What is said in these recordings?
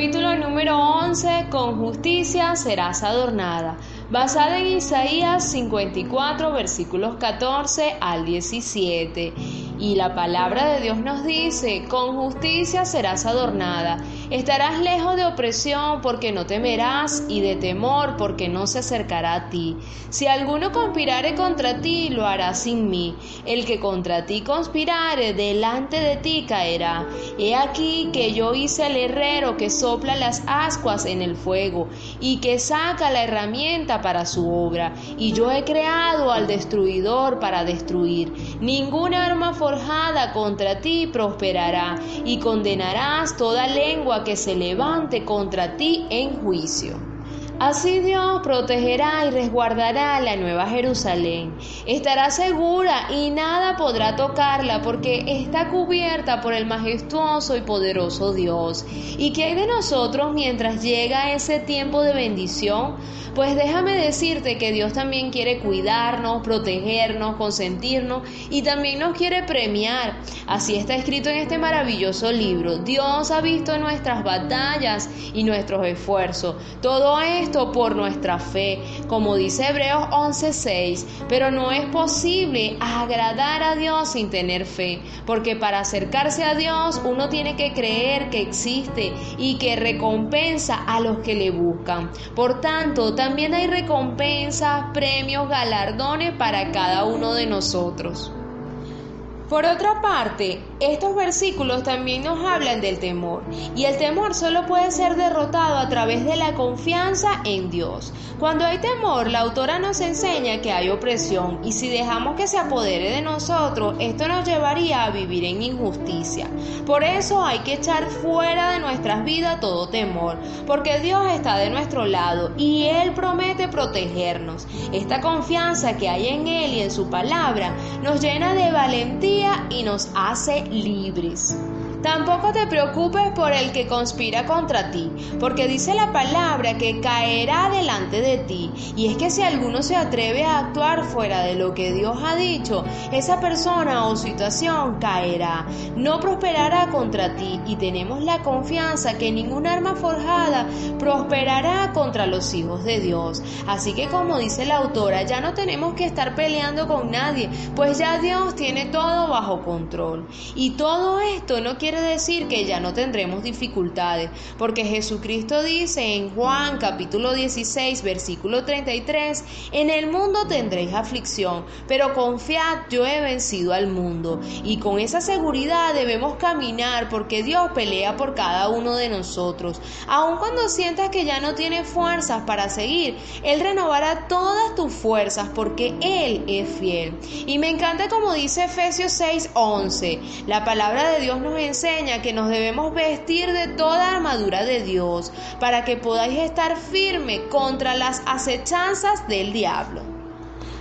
capítulo número 11, con justicia serás adornada, basada en Isaías 54, versículos 14 al 17. Y la palabra de Dios nos dice, con justicia serás adornada, estarás lejos de opresión porque no temerás y de temor porque no se acercará a ti. Si alguno conspirare contra ti, lo hará sin mí. El que contra ti conspirare, delante de ti caerá. He aquí que yo hice al herrero que sopla las ascuas en el fuego y que saca la herramienta para su obra. Y yo he creado al destruidor para destruir. Ninguna arma contra ti prosperará y condenarás toda lengua que se levante contra ti en juicio. Así Dios protegerá y resguardará la nueva Jerusalén. Estará segura y nada podrá tocarla porque está cubierta por el majestuoso y poderoso Dios. ¿Y qué hay de nosotros mientras llega ese tiempo de bendición? Pues déjame decirte que Dios también quiere cuidarnos, protegernos, consentirnos y también nos quiere premiar. Así está escrito en este maravilloso libro. Dios ha visto nuestras batallas y nuestros esfuerzos. Todo esto por nuestra fe, como dice Hebreos 11:6, pero no es posible agradar a Dios sin tener fe, porque para acercarse a Dios uno tiene que creer que existe y que recompensa a los que le buscan. Por tanto, también hay recompensas, premios, galardones para cada uno de nosotros. Por otra parte, estos versículos también nos hablan del temor, y el temor solo puede ser derrotado a través de la confianza en Dios. Cuando hay temor, la autora nos enseña que hay opresión, y si dejamos que se apodere de nosotros, esto nos llevaría a vivir en injusticia. Por eso hay que echar fuera de nuestras vidas todo temor, porque Dios está de nuestro lado y Él promete protegernos. Esta confianza que hay en Él y en su palabra nos llena de valentía y nos hace libres. Tampoco te preocupes por el que conspira contra ti, porque dice la palabra que caerá delante de ti. Y es que si alguno se atreve a actuar fuera de lo que Dios ha dicho, esa persona o situación caerá, no prosperará contra ti. Y tenemos la confianza que ningún arma forjada prosperará contra los hijos de Dios. Así que como dice la autora, ya no tenemos que estar peleando con nadie, pues ya Dios tiene todo bajo control. Y todo esto no quiere quiere decir que ya no tendremos dificultades, porque Jesucristo dice en Juan capítulo 16 versículo 33, en el mundo tendréis aflicción, pero confiad, yo he vencido al mundo. Y con esa seguridad debemos caminar porque Dios pelea por cada uno de nosotros. Aun cuando sientas que ya no tienes fuerzas para seguir, Él renovará todas tus fuerzas porque Él es fiel. Y me encanta como dice Efesios 6, 11, la palabra de Dios nos enseña enseña que nos debemos vestir de toda armadura de Dios para que podáis estar firme contra las acechanzas del diablo.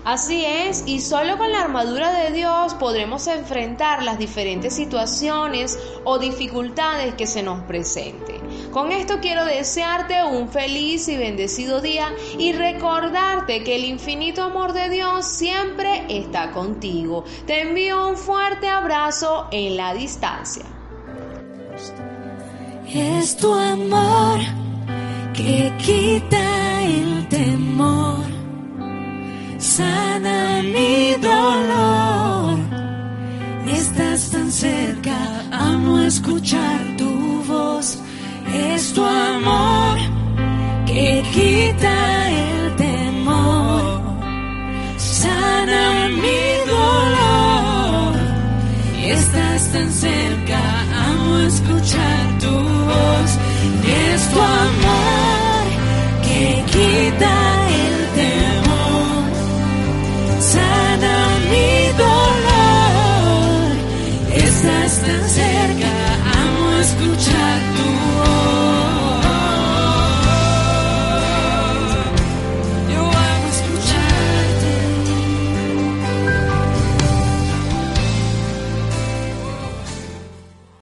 Así es, y solo con la armadura de Dios podremos enfrentar las diferentes situaciones o dificultades que se nos presenten. Con esto quiero desearte un feliz y bendecido día y recordarte que el infinito amor de Dios siempre está contigo. Te envío un fuerte abrazo en la distancia. Es tu amor que quita el temor, sana mi dolor. Estás tan cerca, amo escuchar tu voz. Es tu amor que quita el temor, sana mi dolor. Estás tan cerca, amo escuchar tu voz es tu amor que quita el temor, sana mi dolor. Estás tan cerca.